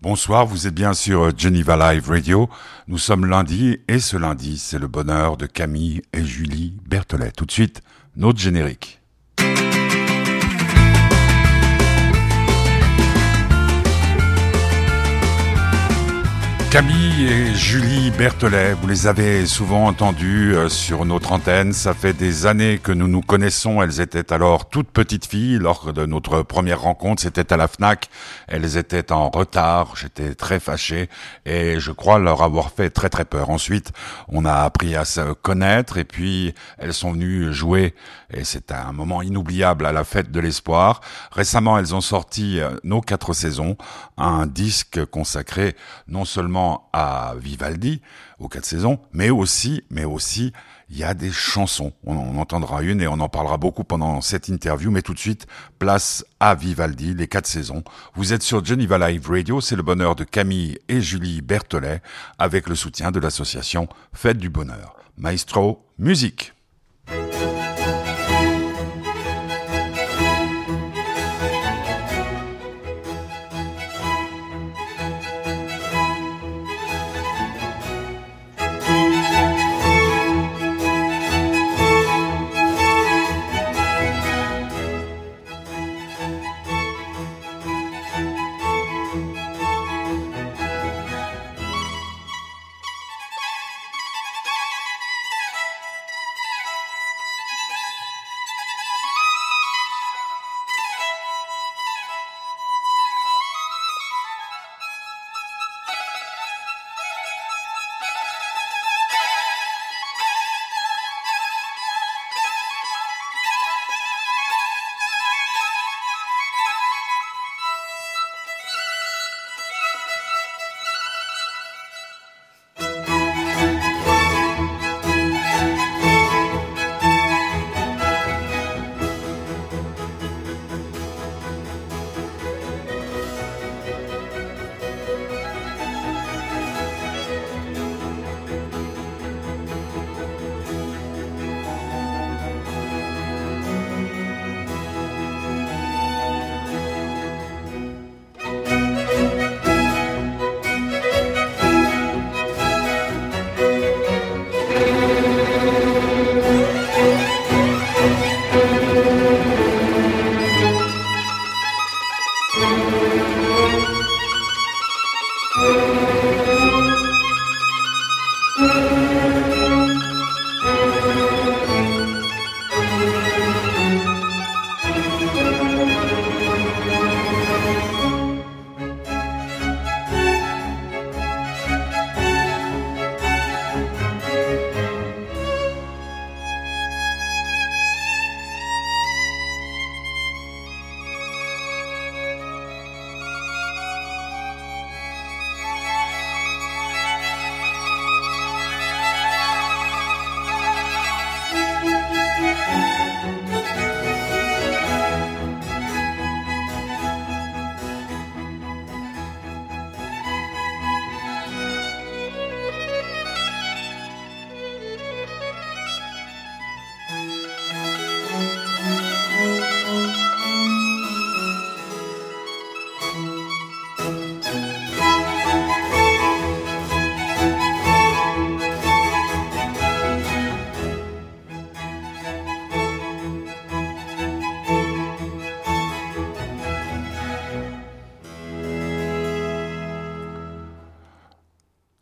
Bonsoir, vous êtes bien sur Geneva Live Radio. Nous sommes lundi et ce lundi, c'est le bonheur de Camille et Julie Berthollet. Tout de suite, notre générique. Camille et Julie Berthelet, vous les avez souvent entendues euh, sur notre antenne. Ça fait des années que nous nous connaissons. Elles étaient alors toutes petites filles lors de notre première rencontre. C'était à la FNAC. Elles étaient en retard. J'étais très fâché et je crois leur avoir fait très très peur. Ensuite, on a appris à se connaître et puis elles sont venues jouer et c'est un moment inoubliable à la fête de l'espoir. Récemment, elles ont sorti euh, nos quatre saisons, un disque consacré non seulement à Vivaldi aux quatre saisons, mais aussi, mais aussi, il y a des chansons. On en entendra une et on en parlera beaucoup pendant cette interview, mais tout de suite, place à Vivaldi, les quatre saisons. Vous êtes sur Geneva Live Radio, c'est le bonheur de Camille et Julie Berthollet, avec le soutien de l'association Fête du Bonheur. Maestro, musique.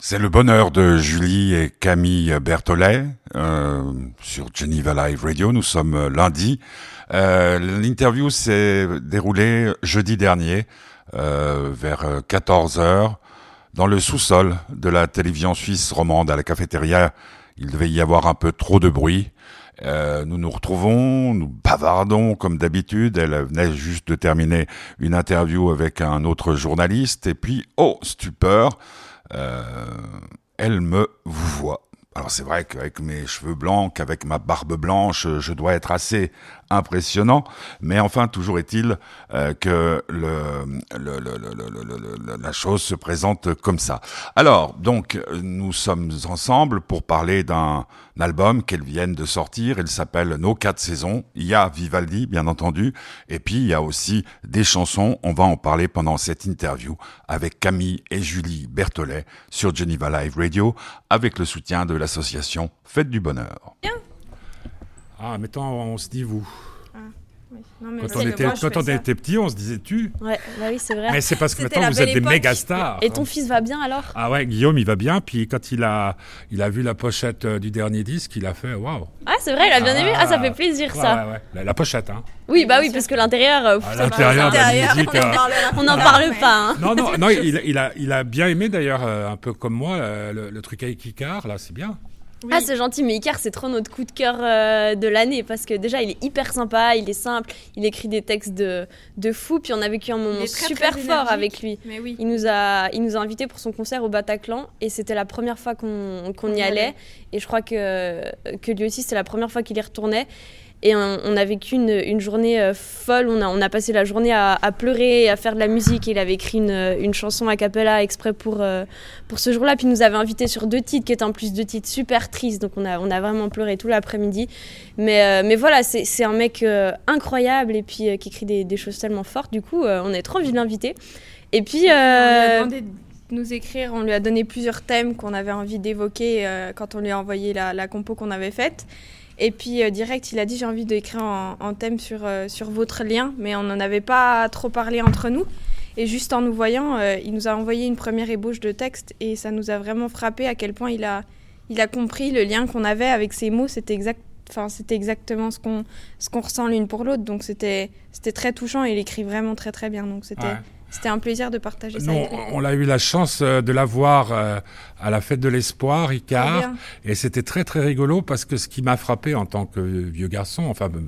C'est le bonheur de Julie et Camille Berthollet euh, sur Geneva Live Radio. Nous sommes lundi. Euh, L'interview s'est déroulée jeudi dernier euh, vers 14 heures dans le sous-sol de la télévision suisse romande à la cafétéria. Il devait y avoir un peu trop de bruit. Nous nous retrouvons, nous bavardons comme d'habitude. Elle venait juste de terminer une interview avec un autre journaliste. Et puis, oh, stupeur, elle me voit. Alors c'est vrai qu'avec mes cheveux blancs, qu'avec ma barbe blanche, je dois être assez impressionnant. Mais enfin, toujours est-il euh, que le, le, le, la chose se présente comme ça. Alors, donc, nous sommes ensemble pour parler d'un album qu'elles viennent de sortir. Il s'appelle Nos quatre saisons. Il y a Vivaldi, bien entendu, et puis il y a aussi des chansons. On va en parler pendant cette interview avec Camille et Julie Berthollet sur Geneva Live Radio, avec le soutien de l'association Fête du Bonheur. Ah, mettons, on se dit vous. Ah, quand, on était, quand on était, petit, on se disait tu. Ouais, bah oui, c'est vrai. Mais c'est parce que maintenant vous êtes des méga stars. Et ton fils va bien alors? Ah ouais, Guillaume, il va bien. Puis quand il a, il a vu la pochette euh, du dernier disque, il a fait waouh. Ah, c'est vrai, il a bien aimé. Ah, ça fait plaisir ça. Ouais, ouais. La, pochette, hein. Oui, bah oui, parce que l'intérieur. Euh, ah, l'intérieur de la musique. On n'en parle pas. Hein. Non, non, non, il, il, a, il a bien aimé d'ailleurs, euh, un peu comme moi, le, le truc avec Icar, là, c'est bien. Ah, c'est gentil, mais Icar, c'est trop notre coup de cœur euh, de l'année parce que déjà, il est hyper sympa, il est simple, il écrit des textes de, de fou, puis on a vécu un moment super fort avec lui. il, nous a, il nous a invités pour son concert au Bataclan et c'était la première fois qu'on y allait. Et je crois que, que lui aussi, c'était la première fois qu'il y retournait. Et on, a vécu une, journée euh, folle. On a, on a passé la journée à, pleurer, à faire de la musique. il avait écrit une, chanson a cappella exprès pour, euh, pour ce jour-là. Puis il nous avait invités sur deux titres, qui étaient en plus deux titres super tristes. Donc on a, on a vraiment pleuré tout l'après-midi. Mais, euh, mais voilà, c'est un mec incroyable et puis qui écrit des, choses tellement fortes. Du coup, on a trop envie de l'inviter. Et puis. On lui a demandé de nous écrire. On lui a donné plusieurs thèmes qu'on avait envie d'évoquer quand on lui a envoyé la, la compo qu'on avait faite. Et puis euh, direct, il a dit j'ai envie d'écrire en, thème sur, euh, sur votre lien, mais on n'en avait pas trop parlé entre nous. Et juste en nous voyant, euh, il nous a envoyé une première ébauche de texte et ça nous a vraiment frappé à quel point il a, il a compris le lien qu'on avait avec ces mots. C'était exact, c'était exactement ce qu'on ce qu'on ressent l'une pour l'autre. Donc c'était c'était très touchant et il écrit vraiment très très bien. Donc c'était c'était un plaisir de partager ça. on a eu la chance euh, de la voir euh, à la fête de l'espoir, Ricard, et c'était très très rigolo parce que ce qui m'a frappé en tant que vieux garçon, enfin euh,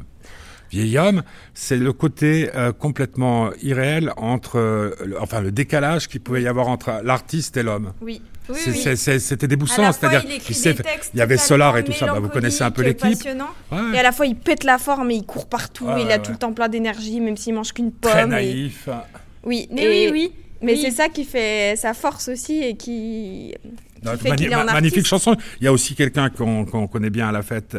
vieil homme, c'est le côté complètement irréel entre, enfin le décalage qu'il pouvait y avoir entre l'artiste et l'homme. Oui. C'était déboussolant, c'est-à-dire il, y avait Solar et tout ça, bah, vous connaissez un peu l'équipe. Et à la fois il pète la forme et il court partout, il a tout le temps plein d'énergie, même s'il mange qu'une pomme. Très naïf. Oui, mais oui, oui. Mais c'est ça qui fait sa force aussi et qui. fait est magnifique chanson. Il y a aussi quelqu'un qu'on connaît bien à la fête,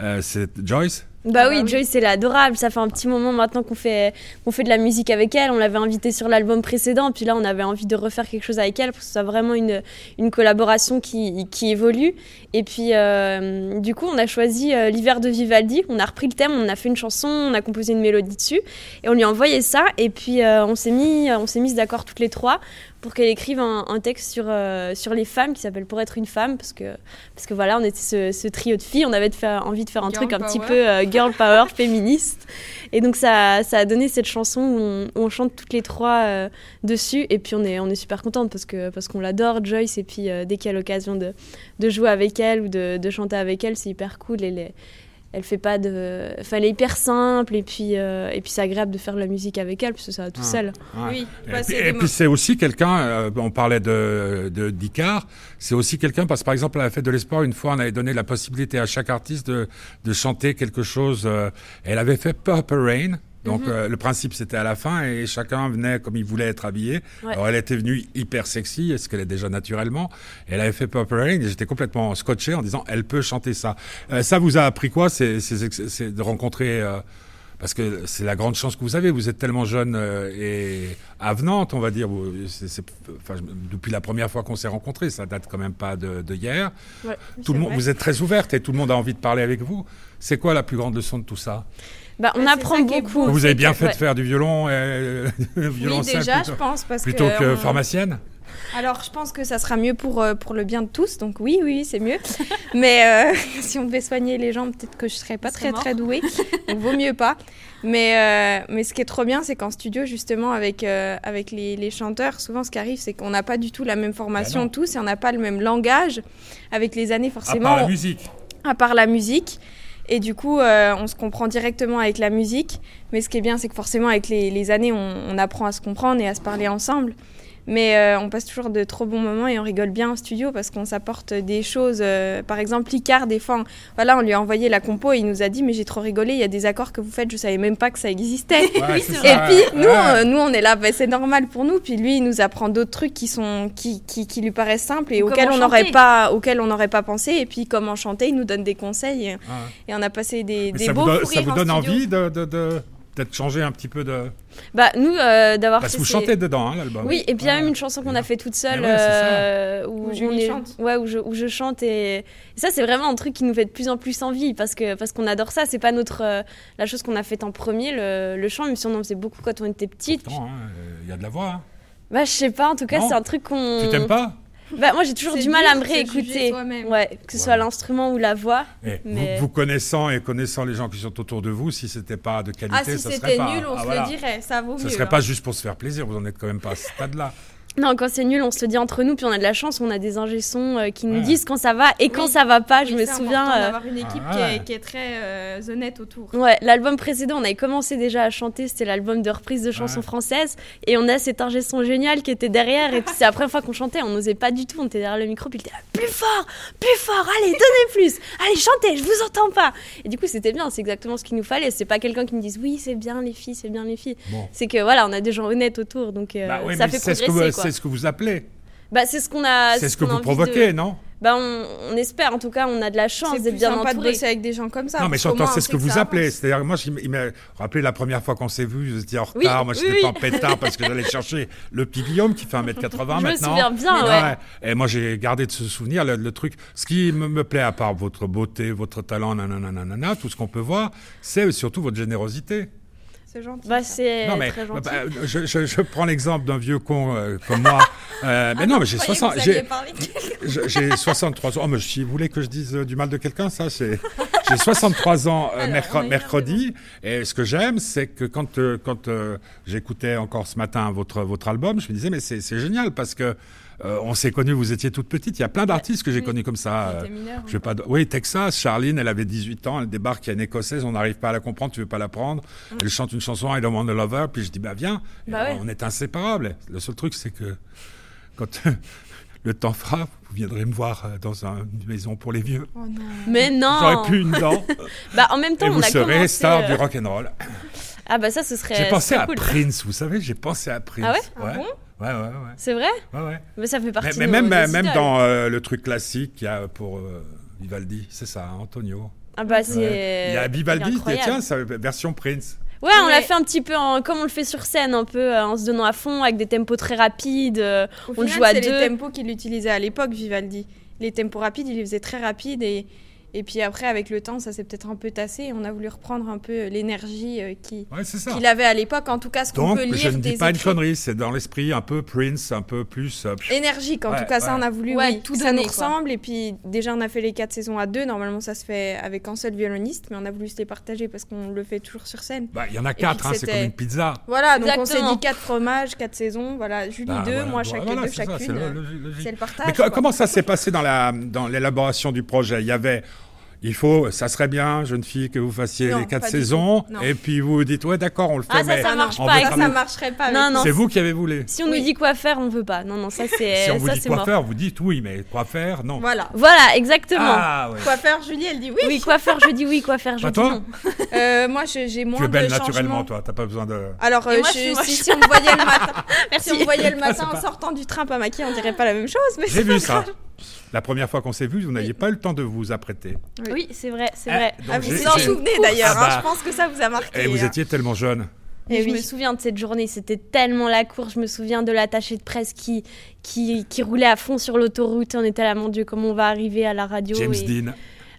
euh, c'est Joyce. Bah ah oui, bah Joyce, c'est adorable. Ça fait un petit moment maintenant qu'on fait, fait de la musique avec elle. On l'avait invitée sur l'album précédent. Puis là, on avait envie de refaire quelque chose avec elle pour que ce soit vraiment une, une collaboration qui, qui évolue. Et puis, euh, du coup, on a choisi euh, L'hiver de Vivaldi. On a repris le thème, on a fait une chanson, on a composé une mélodie dessus. Et on lui a envoyé ça. Et puis, euh, on s'est mis, on s'est mis d'accord toutes les trois pour qu'elle écrive un, texte sur, euh, sur les femmes qui s'appelle Pour être une femme, parce que, parce que voilà, on était ce, trio de filles, on avait de faire, envie de faire un truc un petit peu euh, girl power féministe. Et donc ça, ça a donné cette chanson où on, chante toutes les trois euh, dessus, et puis on est, on est super contente parce qu'on parce qu'on l'adore, Joyce, et puis dès qu'il y a l'occasion de, de, jouer avec elle ou de, de chanter avec elle, c'est hyper cool. Et les, elle fait pas de enfin elle est hyper simple et puis euh, et puis c'est agréable de faire de la musique avec elle parce que ça va tout ah, seul. Oui et, puis, c'est aussi quelqu'un euh, on parlait de de d'Icar c'est aussi quelqu'un parce que par exemple à la fête de l'espoir une fois on avait donné la possibilité à chaque artiste de de chanter quelque chose euh, elle avait fait Purple Rain donc mhm. euh, le principe c'était à la fin et chacun venait comme il voulait être habillé. Alors elle était venue hyper sexy, ce qu'elle est déjà naturellement. Elle avait fait Purple Rain et j'étais complètement scotché en disant elle peut chanter ça. Euh, ça vous a appris quoi C'est de rencontrer euh, parce que c'est la grande chance que vous avez. Vous êtes tellement jeune et avenante, on va dire. depuis la première fois qu'on s'est rencontrés, ça date quand même pas de, hier. tout le monde, vous êtes très ouverte et tout le monde a envie de parler avec vous. C'est quoi la plus grande leçon de tout ça? Bah, on apprend beaucoup. Vous avez bien fait de faire du violon, et, violon oui, déjà, je pense, parce plutôt que, pharmacienne. Alors, je pense que ça sera mieux pour, euh, pour le bien de tous, donc oui, oui, c'est mieux. Mais euh, si on devait soigner les gens, peut-être que je serais pas très, très douée, donc vaut mieux pas. Mais, euh, mais ce qui est trop bien, c'est qu'en studio, justement, avec, avec les, les, chanteurs, souvent ce qui arrive, c'est qu'on n'a pas du tout la même formation ben tous, et on n'a pas le même langage. Avec les années, forcément... À part la musique. À part la musique. Et du coup, euh, on se comprend directement avec la musique. Mais ce qui est bien, c'est que forcément, avec les, années, on, apprend à se comprendre et à se parler ensemble. Mais euh, on passe toujours de trop bons moments et on rigole bien en studio parce qu'on s'apporte des choses. euh, par exemple, Icard, des fois, on- voilà, on lui a envoyé la compo et il nous a dit Mais j'ai trop rigolé, il y a des accords que vous faites, je savais même pas que ça existait. Ouais, Et ça, puis nous, Ouais. euh, nous on est là, bah, c'est normal pour nous. Puis lui, il nous apprend d'autres trucs qui sont qui, qui, qui lui paraissent simples et auxquels on n'aurait pas auxquels on n'aurait pas pensé. Et puis comment chanter, il nous donne des conseils et, Ouais. et on a passé des, des ça beaux vous, donne- fous ça vous en donne studio. envie de, de, de- d'être changé un petit peu de. Bah, nous, euh, d'avoir Parce que vous chantez dedans, hein, l'album. Oui, et puis il y a même une chanson qu'on a fait toute seule ouais, euh, où, Où Julie on est- chante. Ouais, où je, où je chante et, et ça c'est vraiment un truc qui nous fait de plus en plus envie parce que parce qu'on adore ça. C'est pas notre euh, la chose qu'on a faite en premier le, le chant, même si on en faisait beaucoup quand on était petite. Hein, Il y a de la voix. hein. Bah je sais pas, en tout cas c'est un truc qu'on. Tu t'aimes pas? Bah moi j'ai toujours du mal à me réécouter. Ouais, que ce soit l'instrument ou la voix. Eh, Mais- vous, vous connaissant et connaissant les gens qui sont autour de vous, si c'était pas de qualité, Ah, si ça serait c'était pas. nul, on ah, se voilà. le dirait, ça vaut Ce mieux. serait hein. pas juste pour se faire plaisir, vous en êtes quand même pas à ce stade-là. Non, quand c'est nul, on se le dit entre nous, puis on a de la chance, on a des ingé sons euh, qui nous Ouais. disent quand ça va et quand Oui. ça va pas. Je Oui, me souviens. euh, d'avoir une équipe Ah qui, ouais. est, qui est très euh, honnête autour. Ouais, l'album précédent, on avait commencé déjà à chanter, c'était l'album de reprise de chansons Ouais. françaises, et on a cet ingé son génial qui était derrière, et puis c'est la première fois qu'on chantait, on n'osait pas du tout, on était derrière le micro, puis il était là, plus fort, plus fort, allez, donnez plus, allez, chantez, je vous entends pas. Et du coup, c'était bien, c'est exactement ce qu'il nous fallait, c'est pas quelqu'un qui me dise, oui, c'est bien les filles, c'est bien les filles. Bon. C'est que voilà, on a des gens honnêtes autour, donc euh, Bah oui, ça fait progresser. C'est ce que vous appelez. Bah, c'est ce qu'on a. C'est ce que vous de- provoquez, non? Bah, on, on espère, en tout cas, on a de la chance C'est d'être bien de entouré. bosser avec des gens comme ça. Non, mais moins, c'est ce que vous appelez. C'est-à-dire, moi, je- il m'a rappelé la première fois qu'on s'est vu, j'étais en retard. Oui, moi, j'étais oui. pas en pétard parce que j'allais chercher le petit Guillaume qui fait 1m80 Je me maintenant. souviens bien, ouais. Et moi, j'ai gardé de ce souvenir le, le truc. Ce qui me, me plaît, à part votre beauté, votre talent, nanana, nanana, tout ce qu'on peut voir, c'est surtout votre générosité. C'est gentil. Bah, c'est non, mais très gentil. bah, je, je- je prends l'exemple d'un vieux con euh, comme moi. Euh, mais non, mais j'ai Je croyais que 60. vous j'ai- alliez parler. je- J'ai 63 ans. Oh, mais si vous voulez que je dise euh, du mal de quelqu'un, ça, c'est. J'ai 63 ans euh, Alors, mercre- mercredi. Et ce que j'aime, c'est que quand, euh, quand euh, j'écoutais encore ce matin votre, votre album, je me disais, mais c'est c'est génial parce que euh, on s'est connus, vous étiez toute petite. Il y a plein d'artistes que j'ai Oui. connus comme ça. Euh, mineur, je vais pas. Oui, Texas, Charline, elle avait 18 ans, elle débarque, il y a une écossaise, on n'arrive pas à la comprendre, tu veux pas la prendre. Elle chante une chanson, I don't want a lover, puis je dis, bah viens. Bah ouais. On est inséparables. Le seul truc, c'est que quand le temps fera, vous viendrez me voir euh, dans un- une maison pour les vieux. Oh non. Mais non J'aurai plus une dent. Bah, en même temps, et on vous a serez commencé, star euh, du rock and roll. Ah bah ça, ce serait. J'ai pensé serait à cool. Prince, vous savez, j'ai pensé à Prince. Ah ouais? Ah ouais. bon? Ouais, ouais, ouais, C'est vrai? Ouais, ouais. Mais ça fait partie Mais, de mais nos- même, nos même dans euh, le truc classique qu'il y a pour euh, Vivaldi, c'est ça, hein, Antonio. Ah bah c'est. Ouais. Il y a Vivaldi, incroyable. tiens, ça, version Prince. Ouais, on l'a fait un petit peu en- comme on le fait sur scène, un peu euh, en se donnant à fond, avec des tempos très rapides. euh, Au On le final, joue à c'est deux. les tempos qu'il utilisait à l'époque, Vivaldi. Les tempos rapides, il les faisait très rapides et, et puis après, avec le temps, ça s'est peut-être un peu tassé et on a voulu reprendre un peu l'énergie euh, qui- Ouais, qu'il avait à l'époque. En tout cas, ce qu'on peut lire je ne dis des pas une connerie, c'est dans l'esprit un peu Prince, un peu plus. euh, Énergique, en Ouais, tout cas, ça on a voulu, Ouais, oui, tout ça nous quoi. ressemble. Et puis déjà, on a fait les quatre saisons à deux. Normalement, ça se fait avec un seul violoniste, mais on a voulu se les partager parce qu'on le fait toujours sur scène. bah, Il y en a quatre, hein, c'est comme une pizza. Voilà, donc on s'est Exactement. dit quatre fromages, quatre saisons. Voilà, Julie Bah, deux, voilà, moi bon, chacun voilà, deux, c'est ça, c'est chacune. le- euh, le partage. Mais comment ça s'est passé dans l'élaboration du projet? Il y avait, il faut, ça serait bien, jeune fille, que vous fassiez Non, les quatre saisons, et puis vous vous dites ouais d'accord, on le fait, Ah, ça, mais ça marche pas ça, marcherait pas. Non, non. c'est vous qui avez voulu. Si on nous dit quoi faire, on veut pas. Non, non, ça c'est. Si on vous ça, dit quoi mort. faire, vous dites oui, mais quoi faire, non. Voilà. Voilà, exactement. Ah ouais. Coiffeur, Julie, elle dit oui. Oui, quoi faire, je dis oui, quoi faire, je Pas dis toi non. Euh, moi, j'ai moins Tu es belle de naturellement, toi. T'as pas besoin de. Alors, euh, moi, je- je suis moche. si, si on me voyait le matin, si on voyait le matin en sortant du train pas maquillée, on dirait pas la même chose. Mais J'ai c'est vu ça. La première fois qu'on s'est vu, vous n'aviez pas eu le temps de vous apprêter. Oui, c'est vrai, c'est Ah, vrai. Ah, vous vous en souvenez d'ailleurs. Ah bah. hein, je pense que ça vous a marqué. Et vous hein. étiez tellement jeune. Et Eh je me souviens de cette journée, c'était tellement la course. Je me souviens de l'attaché de presse qui, qui, qui roulait à fond sur l'autoroute. On était là, mon Dieu, comment on va arriver à la radio. James et- Dean.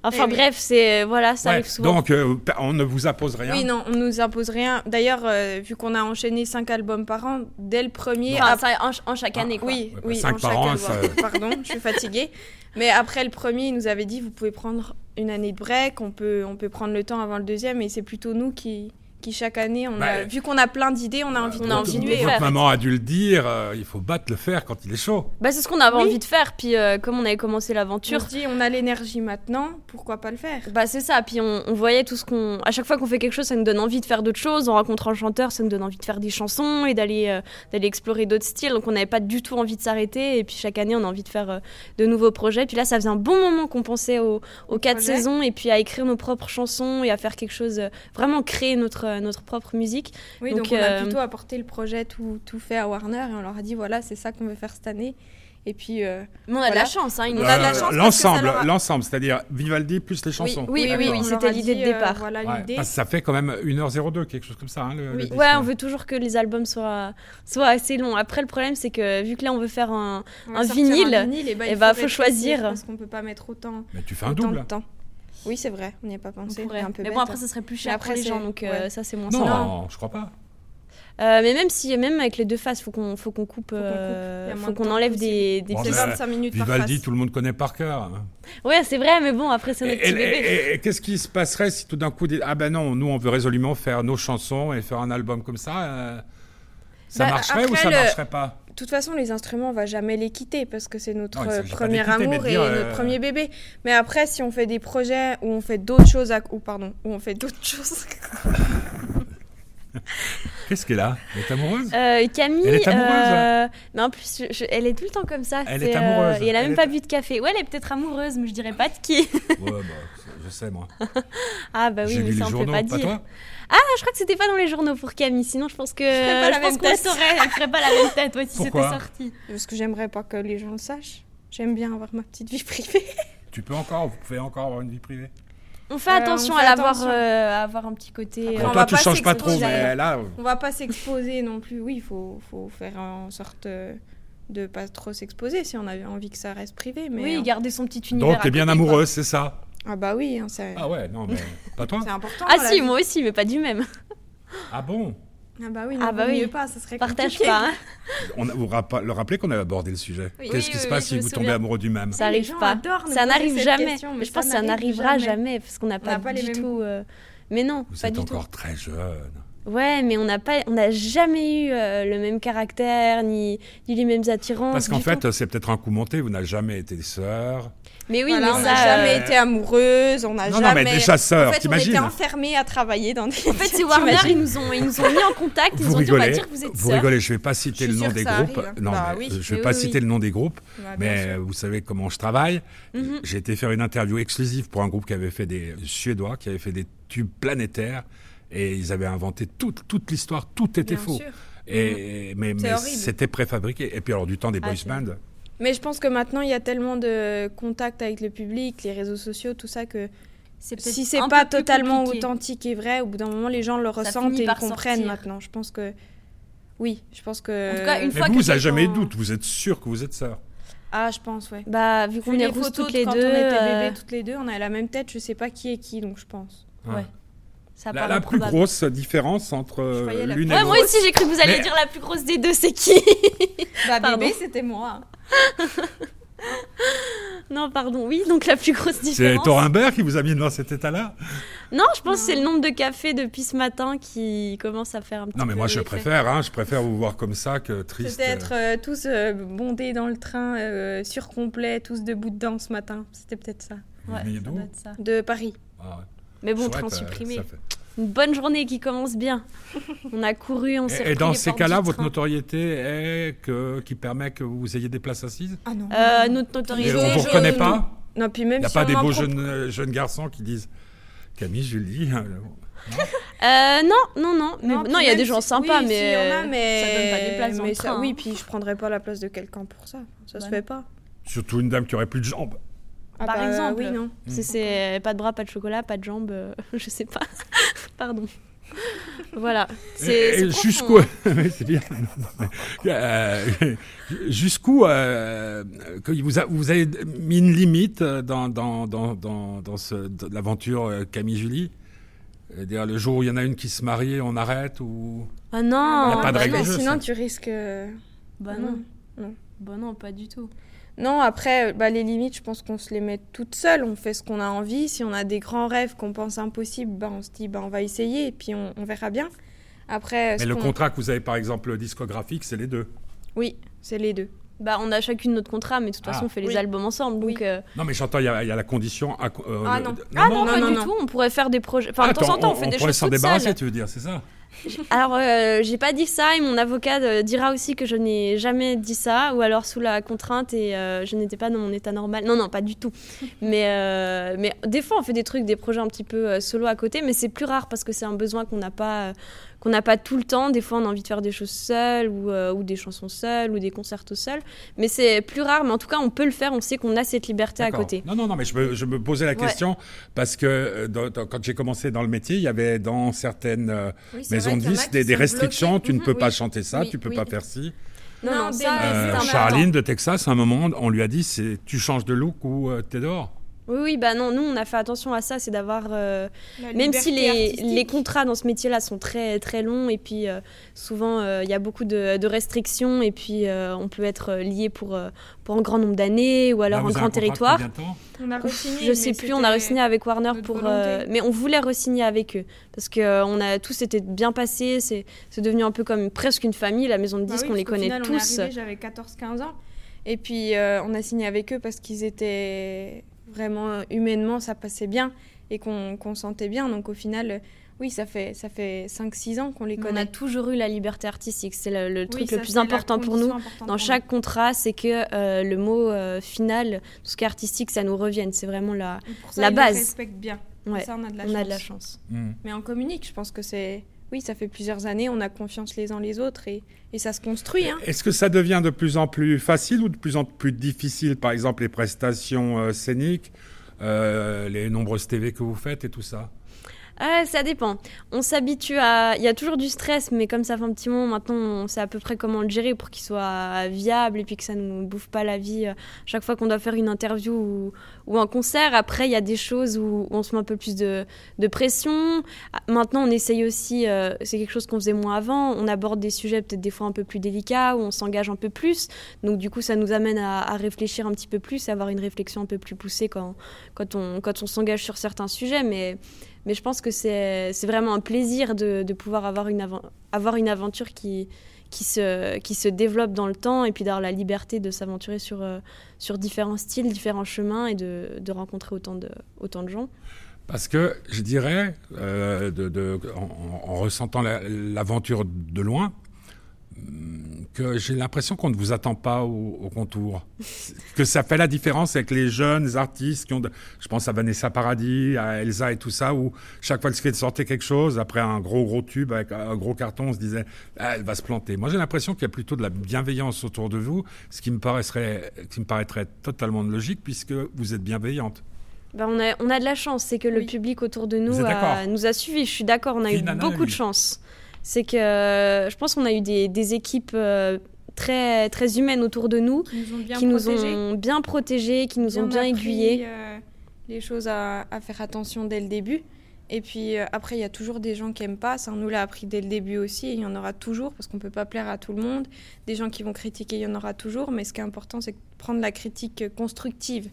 Enfin Eh oui. bref, c'est voilà, ça Ouais, arrive souvent. Donc, euh, on ne vous impose rien. Oui, non, on nous impose rien. D'ailleurs, euh, vu qu'on a enchaîné cinq albums par an, dès le premier. Enfin, ap- ça, en, en chaque Ah, année, quoi. oui, Ouais, oui, cinq en par chaque an, ça- Pardon, je suis fatiguée. Mais après le premier, il nous avait dit vous pouvez prendre une année de break, on peut, on peut prendre le temps avant le deuxième, et c'est plutôt nous qui, qui chaque année, on Bah, a, vu qu'on a plein d'idées, on a envie de on a envie de continuer. le Votre faire. maman a dû le dire, euh, il faut battre le fer quand il est chaud. Bah, c'est ce qu'on avait Oui. envie de faire. Puis, euh, comme on avait commencé On l'aventure, se dit, on a l'énergie maintenant, pourquoi pas le faire? Bah c'est ça, puis on, on voyait tout ce qu'on... À chaque fois qu'on fait quelque chose, ça nous donne envie de faire d'autres choses. On rencontre un chanteur, ça nous donne envie de faire des chansons et d'aller euh, d'aller explorer d'autres styles. Donc on n'avait pas du tout envie de s'arrêter. Et puis chaque année, on a envie de faire euh, de nouveaux projets. Puis là, ça faisait un bon moment qu'on pensait aux, aux quatre projet. saisons et puis à écrire nos propres chansons et à faire quelque chose... euh, vraiment créer notre, euh, notre propre musique. Oui, Donc, donc, on a euh, plutôt apporté le projet tout, tout fait à Warner et on leur a dit, voilà, c'est ça qu'on veut faire cette année. Et puis, euh, Mais on a de la chance, hein. ils nous- On a de la Euh, chance parce que L'ensemble, a- l'ensemble, c'est-à-dire Vivaldi plus les chansons. oui, oui, oui, c'était l'idée de euh, départ. voilà Ouais, l'idée. parce que ça fait quand même 1h02, quelque chose comme ça. hein, le, Oui. le. Ouais, on veut toujours que les albums soient, soient assez longs. Après, le problème, c'est que vu que là, on veut faire un, un vinyle, et bah, eh il bah, faut faut choisir. Parce qu'on peut pas mettre autant, Mais tu fais un double. de temps. Oui, c'est vrai, on n'y a pas pensé. pourrait. on est un peu mais bête, bon, après, hein. ça serait plus cher après, pour les gens, c'est- donc euh, ouais. ça, c'est moins Non, sympa. je crois pas. Euh, mais même si, même avec les deux faces, faut qu'on, faut qu'on coupe, euh, faut qu'on temps enlève possible. des, des Bon, C'est pièces. bah, 25 minutes par Vivaldi, face. tout le monde connaît par cœur. hein. Ouais, c'est vrai, mais bon, après, c'est notre Et, petit et- bébé. et- et qu'est-ce qui se passerait si tout d'un coup, ah ben non, nous on veut résolument faire nos chansons et faire un album comme ça euh, Ça Bah, marcherait ou ça le- marcherait pas? Toute façon, les instruments, on va jamais les quitter parce que c'est notre Non, premier amour et dire, euh, notre premier bébé. Mais après, si on fait des projets où on fait d'autres choses, à... ou pardon, où on fait d'autres choses. Qu'est-ce qu'elle a? Elle est amoureuse? Euh, Camille, Elle est amoureuse, euh, mais en plus, je- je- elle est tout le temps comme ça. Elle c'est, est amoureuse. et elle a Elle même est- pas bu de café. Ouais, elle est peut-être amoureuse, mais je dirais pas de qui. Ouais, bah, je sais moi. ah bah oui, mais ça on journaux, peut pas pas dire. toi Ah, je crois que c'était pas dans les journaux pour Camille. Sinon, je pense que ferais pas la je même tête. Elle ferait pas la même tête ouais, si c'était Pourquoi sorti. Parce que j'aimerais pas que les gens le sachent. J'aime bien avoir ma petite vie privée. Tu peux encore, vous pouvez encore avoir une vie privée On fait Euh, attention on fait à l'avoir, attention. euh, à avoir un petit côté. Après, euh, on Toi, va tu pas changes pas trop, s'exposer. mais là, On va pas s'exposer non plus. Oui, il faut, faut faire en sorte euh, de pas trop s'exposer si on a envie que ça reste privé. Mais oui, euh, garder son petit univers. donc t'es bien amoureuse, c'est ça? Ah bah oui, hein, c'est Ah ouais, non, mais pas toi c'est important. Ah si, vie. moi aussi, mais pas du même. Ah bon? Ah bah oui, Ah bah oui. mieux pas, ça serait Partage compliqué. pas. hein. On a, vous rappa- le rappelez qu'on avait abordé le sujet. Oui. Qu'est-ce Oui, qui se passe oui, si vous tombez amoureux du même? Ça les arrive gens pas. Ça n'arrive jamais. question, mais je ça pense que ça n'arrive n'arrivera jamais. jamais. parce qu'on n'a pas, du tout. euh, Mais non, Vous pas êtes du encore très jeune. Ouais, mais on n'a pas, on n'a jamais eu euh, le même caractère ni, ni les mêmes attirances. Parce qu'en fait, c'est peut-être un coup monté, vous n'avez jamais été sœur. Mais oui, Voilà, mais on n'a jamais euh, été amoureuse, on n'a jamais. non, mais déjà sœur, en fait, on t'imagines était enfermés à travailler dans des. En fait, c'est Warner, ils nous ont, ils nous ont mis en contact. Ils Vous nous ont dit, on va rigolez, dire que vous êtes vous sœurs. rigolez, je vais pas citer Je le nom des groupes. arrive. Non, Bah mais oui. je vais pas oui, citer oui. le nom des groupes, Bah, mais sûr. vous savez comment je travaille. Mhm. J'ai été faire une interview exclusive pour un groupe qui avait fait des Suédois, qui avait fait des tubes planétaires, et ils avaient inventé toute, toute l'histoire, tout était Bien faux. sûr. Et, mais C'est mais horrible. c'était préfabriqué. Et puis alors du temps des Ah, boys bands, Mais je pense que maintenant, il y a tellement de contact avec le public, les réseaux sociaux, tout ça, que si c'est pas totalement authentique et vrai, au bout d'un moment, les gens le ressentent et le par comprennent sortir. maintenant. Je pense que. Oui, je pense que. En tout cas, une mais fois vous, que vous n'avez jamais de doute, vous êtes sûr que vous êtes sœurs. Ah, je pense, ouais. Bah, vu qu'on est rousses photos toutes les quand deux. on était euh, bébés toutes les deux, on a la même tête, je sais pas qui est qui, donc je pense. Ouais. Ça La, la plus grosse différence entre euh, croyais la l'une et Ouais, moi l'autre. aussi, j'ai cru que vous alliez Mais- dire la plus grosse des deux, c'est qui? Bah, Pardon. bébé, c'était moi. Non, pardon, oui, donc la plus grosse C'est différence. Thorimbert qui vous a mis dans cet état-là Non, je pense que c'est le nombre de cafés depuis ce matin qui commence à faire un petit Non, mais peu moi je préfère, hein, je préfère vous voir comme ça que triste. C'était être euh, tous euh, bondés dans le train, euh, surcomplet, tous debout dedans ce matin. C'était peut-être ça. Ouais, ça ça. De Paris. Ah ouais. Mais bon, Chouette, train euh, supprimé. ça fait. Une bonne journée qui commence bien. On a couru, on s'est Et, et dans ces cas-là, votre train. notoriété est que, qui permet que vous ayez des places assises Ah non. Euh, notre Et notoriété. on vous je- reconnaît pas Non, puis Il même n'y a si pas des beaux jeunes, euh, jeunes garçons qui disent Camille, Julie. Euh, non, non, non. Mais Non, non, il y a des gens si- sympas, oui, mais, si, il y en a, mais ça donne pas des places mais ça- train. Oui, hein. puis je prendrais pas la place de quelqu'un pour ça. Ça se Bah fait pas. Surtout une dame qui aurait plus de jambes. Ah Par bah, exemple. Oui, non. C'est- C'est pas de bras, pas de chocolat, pas de jambes, euh, je sais pas. Pardon. voilà. Et- C'est et c'est profond, jusqu'où hein. Oui, c'est bien. Euh, jusqu'où euh, que vous, a- vous avez mis une limite dans, dans, dans, dans, dans ce- dans l'aventure euh, Camille Julie? C'est-à-dire le jour où il y en a une qui se marie, on arrête ou Ah non, a pas de bah règle non. du jeu, Sinon, ça. tu risques. euh, Bah non. Non. Bah non, pas du tout. Non, après, bah, les limites, je pense qu'on se les met toutes seules. On fait ce qu'on a envie. Si on a des grands rêves qu'on pense impossibles, bah, on se dit bah, on va essayer et puis on, on verra bien. Après, Mais le contrat que vous avez, par exemple, discographique, c'est les deux. Oui, c'est les deux. Bah, on a chacune notre contrat, mais de toute façon, Ah. on fait les albums ensemble. Donc, Oui. euh, Non, mais j'entends, il y, y a la condition. à- euh, Ah le- non. Ah non, non, pas non, du non. tout. On pourrait faire des projets. Enfin, de temps en attends, temps, on, fait des pourrait choses s'en toutes débarrasser, seules. tu veux dire, c'est ça? Alors, euh, j'ai pas dit ça et mon avocat euh, dira aussi que je n'ai jamais dit ça, ou alors sous la contrainte et euh, je n'étais pas dans mon état normal. Non, non, pas du tout. Mais, euh, mais des fois, on fait des trucs, des projets un petit peu solo à côté, mais c'est plus rare parce que c'est un besoin qu'on n'a pas, qu'on n'a pas tout le temps. Des fois, on a envie de faire des choses seules ou, ou des chansons seules ou des concertos seuls. Mais c'est plus rare, mais en tout cas, on peut le faire. On sait qu'on a cette liberté à côté. Non, non, non, mais je me, je me posais la Ouais. question parce que dans- dans- quand j'ai commencé dans le métier, il y avait dans certaines Oui, vrai de qui des, des restrictions. bloqués. Tu ne Mhm, peux oui. pas chanter ça, Oui, tu peux oui. pas faire ci. Non, ça, Euh. Charline de Texas, à un moment, on lui a dit c'est tu changes de look ou euh, t'es dehors. Oui, oui, bah non, nous, on a fait attention à ça, c'est d'avoir. euh, Même si les, les contrats dans ce métier-là sont très, très longs et puis euh, souvent euh, il y a beaucoup de, de restrictions et puis euh, on peut être lié pour, pour un grand nombre d'années ou alors Là, un grand territoire. On a Ouf, re-signé, je sais plus, on a re-signé avec Warner pour. euh, mais on voulait re-signer avec eux parce que euh, on a tout s'était bien passé. C'est c'est devenu un peu comme presque une famille, la maison de Bah disques, oui, on les connaît final, on est tous. arrivé, J'avais 14-15 ans. Et puis, euh, on a signé avec eux parce qu'ils étaient vraiment euh, humainement, ça passait bien et qu'on sentait bien. Donc, au final, euh, oui, ça fait, ça fait 5-6 ans qu'on les on a connaît. toujours eu la liberté artistique. C'est le, le Oui, truc le plus important pour nous. Dans pour chaque contrat, c'est que euh, le mot euh, final, tout ce qui est artistique, ça nous revienne. C'est vraiment la, pour ça, la base. respectent bien. Ouais, Ça, on a de la on a chance. de la chance. Hmm. Mais on communique, je pense que c'est... Oui, ça fait plusieurs années, on a confiance les uns les autres et, ça se construit. Hein. Est-ce que ça devient de plus en plus facile ou de plus en plus difficile, par exemple les prestations euh, scéniques, euh, les nombreuses TV que vous faites et tout ça? Ça dépend. On s'habitue à. Il y a toujours du stress, mais comme ça fait un petit moment maintenant, on sait à peu près comment le gérer pour qu'il soit viable et puis que ça nous bouffe pas la vie euh, chaque fois qu'on doit faire une interview ou, un concert. Après, il y a des choses où on se met un peu plus de, de pression. Ah, Maintenant, on essaye aussi. euh, c'est quelque chose qu'on faisait moins avant. On aborde des sujets peut-être des fois un peu plus délicats où on s'engage un peu plus. Donc, du coup, ça nous amène à, à réfléchir un petit peu plus, à avoir une réflexion un peu plus poussée quand, quand on, quand on s'engage sur certains sujets. Mais. Mais je pense que c'est vraiment un plaisir de, de pouvoir avoir une, avoir une aventure qui, qui, se, qui se développe dans le temps et puis d'avoir la liberté de s'aventurer sur, euh, sur différents styles, différents chemins et de, de rencontrer autant de, autant de gens. Parce que je dirais, euh, de, en, en ressentant la- l'aventure de loin, que j'ai l'impression qu'on ne vous attend pas au, au contour. que ça fait la différence avec les jeunes artistes qui ont, de- je pense à Vanessa Paradis, à Elsa et tout ça, où chaque fois qu'ils sortait quelque chose, après un gros gros tube avec un gros carton, on se disait, Ah, elle va se planter. Moi, j'ai l'impression qu'il y a plutôt de la bienveillance autour de vous, ce qui me paraîtrait, qui me paraîtrait totalement logique puisque vous êtes bienveillante. Ben, on, a, on a de la chance, c'est que le public autour de nous a- nous a suivis. Je suis d'accord, on a eu beaucoup de chance. C'est que euh, je pense qu'on a eu des, des équipes euh, très, très humaines autour de nous, Qui nous ont bien qui nous protégés. ont bien protégés, qui nous ont bien aiguillés. euh, les choses à, à faire attention dès le début. Et puis euh, après, il y a toujours des gens qui aiment pas. Ça, on nous l'a appris dès le début aussi. Et il y en aura toujours parce qu'on peut pas plaire à tout le monde. Des gens qui vont critiquer, il y en aura toujours. Mais ce qui est important, c'est de prendre la critique constructive.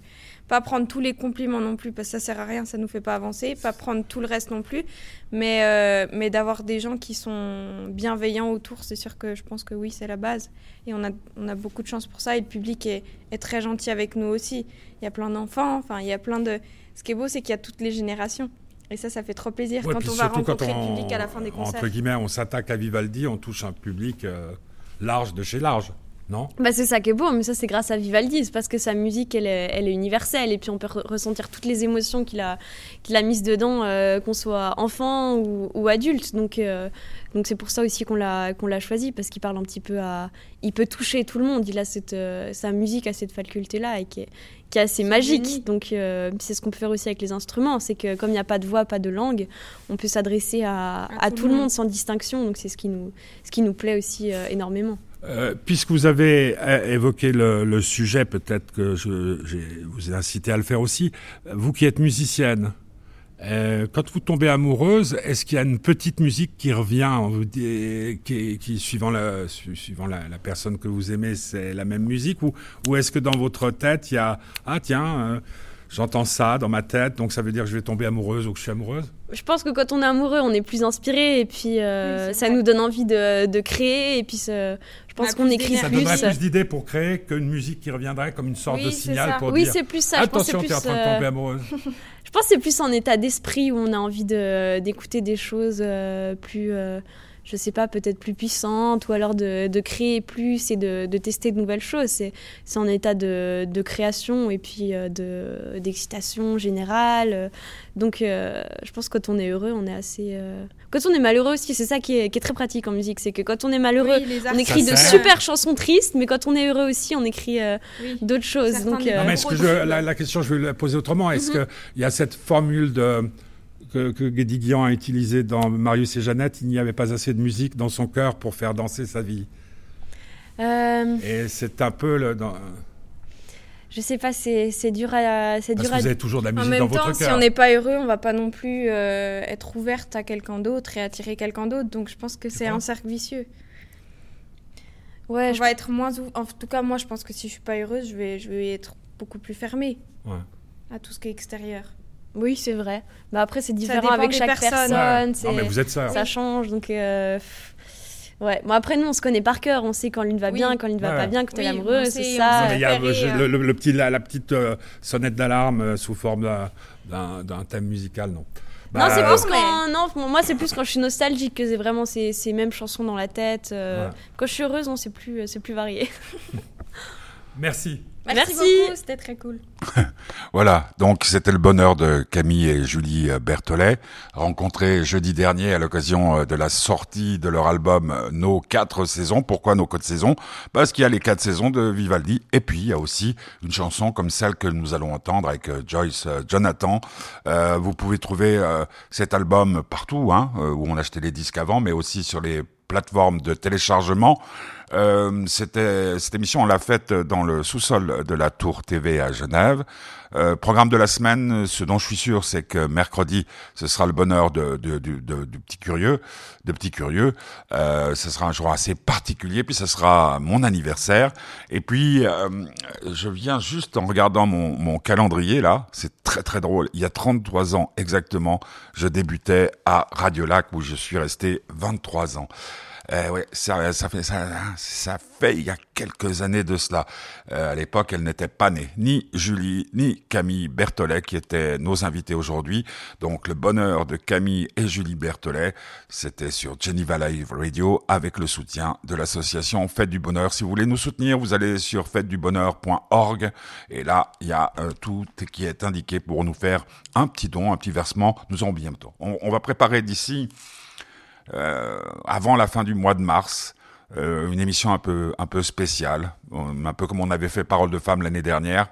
Pas prendre tous les compliments non plus parce que ça sert à rien, ça nous fait pas avancer. Pas prendre tout le reste non plus. Mais, euh, mais d'avoir des gens qui sont bienveillants autour, c'est sûr que je pense que oui, c'est la base. Et on a, on a beaucoup de chance pour ça. Et le public est, est très gentil avec nous aussi. Il y a plein d'enfants. Enfin, il y a plein de. Ce qui est beau, c'est qu'il y a toutes les générations. Et ça, ça fait trop plaisir Ouais, quand on va rencontrer on- le public à la fin des concerts. Entre guillemets, on s'attaque à Vivaldi, on touche un public euh, large de chez large, non Bah, c'est ça qui est beau, mais ça c'est grâce à Vivaldi, c'est parce que sa musique elle est, elle est universelle et puis on peut re- ressentir toutes les émotions qu'il a, qu'il a mises dedans, euh, qu'on soit enfant ou, ou adulte. Donc euh, donc c'est pour ça aussi qu'on l'a qu'on l'a choisi parce qu'il parle un petit peu à, il peut toucher tout le monde. Il a cette euh, sa musique a cette faculté là et qui est qui est assez magique. génie. Donc euh, c'est ce qu'on peut faire aussi avec les instruments, c'est que comme il n'y a pas de voix, pas de langue, on peut s'adresser à, à tout, le monde sans distinction. Donc c'est ce qui nous ce qui nous plaît aussi euh, énormément. Euh, Puisque vous avez euh, évoqué le, sujet, peut-être que je, vous ai incité à le faire aussi, vous qui êtes musicienne, Euh, quand vous tombez amoureuse, est-ce qu'il y a une petite musique qui revient, qui, qui suivant, la, suivant la, personne que vous aimez, c'est la même musique, ou, est-ce que dans votre tête il y a ah tiens j'entends ça dans ma tête, donc ça veut dire que je vais tomber amoureuse ou que je suis amoureuse Je pense que quand on est amoureux, on est plus inspiré et puis euh, ça nous donne envie de, de créer et puis je pense qu'on écrit ça plus. Ça donnerait plus d'idées pour créer qu'une musique qui reviendrait comme une sorte oui, de signal pour oui, dire c'est plus ça. attention, tu es en train de tomber amoureuse. Je pense que c'est plus en état d'esprit où on a envie d'écouter des choses euh, plus, euh, je sais pas, peut-être plus puissantes ou alors de, de créer plus et de, de, tester de nouvelles choses. C'est en état de, de, création et puis euh, d'excitation générale. Donc euh, je pense que quand on est heureux, on est assez... Euh, quand on est malheureux aussi, c'est ça qui est, qui est, très pratique en musique, c'est que quand on est malheureux, oui, on écrit de super chansons tristes, mais quand on est heureux aussi, on écrit euh, oui. d'autres choses. Donc, non, mais est-ce que je, la, la, question, je vais la poser autrement. Est-ce mm -hmm. qu'il y a cette formule de que, que Guédiguian a utilisée dans Marius et Jeannette, il n'y avait pas assez de musique dans son cœur pour faire danser sa vie. Euh... Et c'est un peu le. Dans... Je sais pas, c'est dur à. C'est dur que à... vous avez toujours de la musique en même dans temps, votre si cœur. on n'est pas heureux, on va pas non plus euh, être ouverte à quelqu'un d'autre et attirer quelqu'un d'autre. Donc je pense que c'est un cercle vicieux. Ouais, on je... va être moins. En tout cas, moi, je pense que si je suis pas heureuse, je vais, je vais être beaucoup plus fermée ouais. à tout ce qui est extérieur. Oui, c'est vrai. Mais après, c'est différent avec chaque personnes. personne. Ouais. Non, mais vous êtes ça. Ça change. Donc, euh... ouais. Bon, après, nous, on se connaît par cœur. On sait quand l'une va Oui. bien, quand l'une va Ouais. pas bien, quand elle est Oui, amoureuse. on C'est ça. on Non, mais il y a le, le- le petit, la, la petite euh, sonnette d'alarme euh, sous forme d'un- thème musical, non Non, c'est Bah, plus quand. Non, moi, c'est plus quand je suis nostalgique que j'ai vraiment ces, ces mêmes chansons dans la tête. euh, Ouais. Quand je suis heureuse, non, c'est plus, c'est plus varié. Merci. Merci, Merci. beaucoup, c'était très cool. Voilà, donc c'était le bonheur de Camille et Julie euh, Berthollet, rencontrés jeudi dernier à l'occasion euh, de la sortie de leur album euh, Nos quatre saisons. Pourquoi Nos quatre saisons? Parce qu'il y a les quatre saisons de Vivaldi, et puis il y a aussi une chanson comme celle que nous allons entendre avec Joyce Jonathan. Euh, vous pouvez trouver euh, cet album partout, hein, où on achetait les disques avant, mais aussi sur les plateformes de téléchargement. Euh, cette émission, on l'a faite dans le sous-sol de la Tour TV à Genève. Euh, programme de la semaine, ce dont je suis sûr, c'est que mercredi, ce sera le bonheur de, de, de, de, petits curieux, de petits curieux. Euh, ce sera un jour assez particulier, puis ce sera mon anniversaire. Et puis, euh, je viens juste en regardant mon, mon calendrier là, c'est très très drôle. Il y a 33 ans exactement, je débutais à Radio Lac où je suis resté 23 ans. Euh, ouais, ça, ça fait ça, ça fait il y a quelques années de cela. Euh, à l'époque, elle n'était pas née, ni Julie, ni Camille Berthollet, qui étaient nos invités aujourd'hui. Donc, le bonheur de Camille et Julie Berthollet, c'était sur Geneva Live Radio avec le soutien de l'association Fête du Bonheur. Si vous voulez nous soutenir, vous allez sur fêtedubonheur.org et là, il y a euh, tout qui est indiqué pour nous faire un petit don, un petit versement. Nous en bientôt. On, on va préparer d'ici euh, avant la fin du mois de mars, euh, une émission un peu un peu spéciale, euh, un peu comme on avait fait Parole de femme l'année dernière.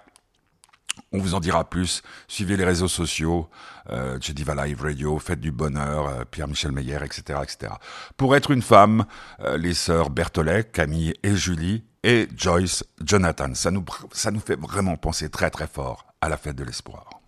On vous en dira plus. Suivez les réseaux sociaux, euh, Jediva Live Radio, Fête du Bonheur, euh, Pierre-Michel Meyer, etc., etc. Pour être une femme, euh, les sœurs Berthollet, Camille et Julie et Joyce Jonathan. Ça nous ça nous fait vraiment penser très très fort à la fête de l'espoir.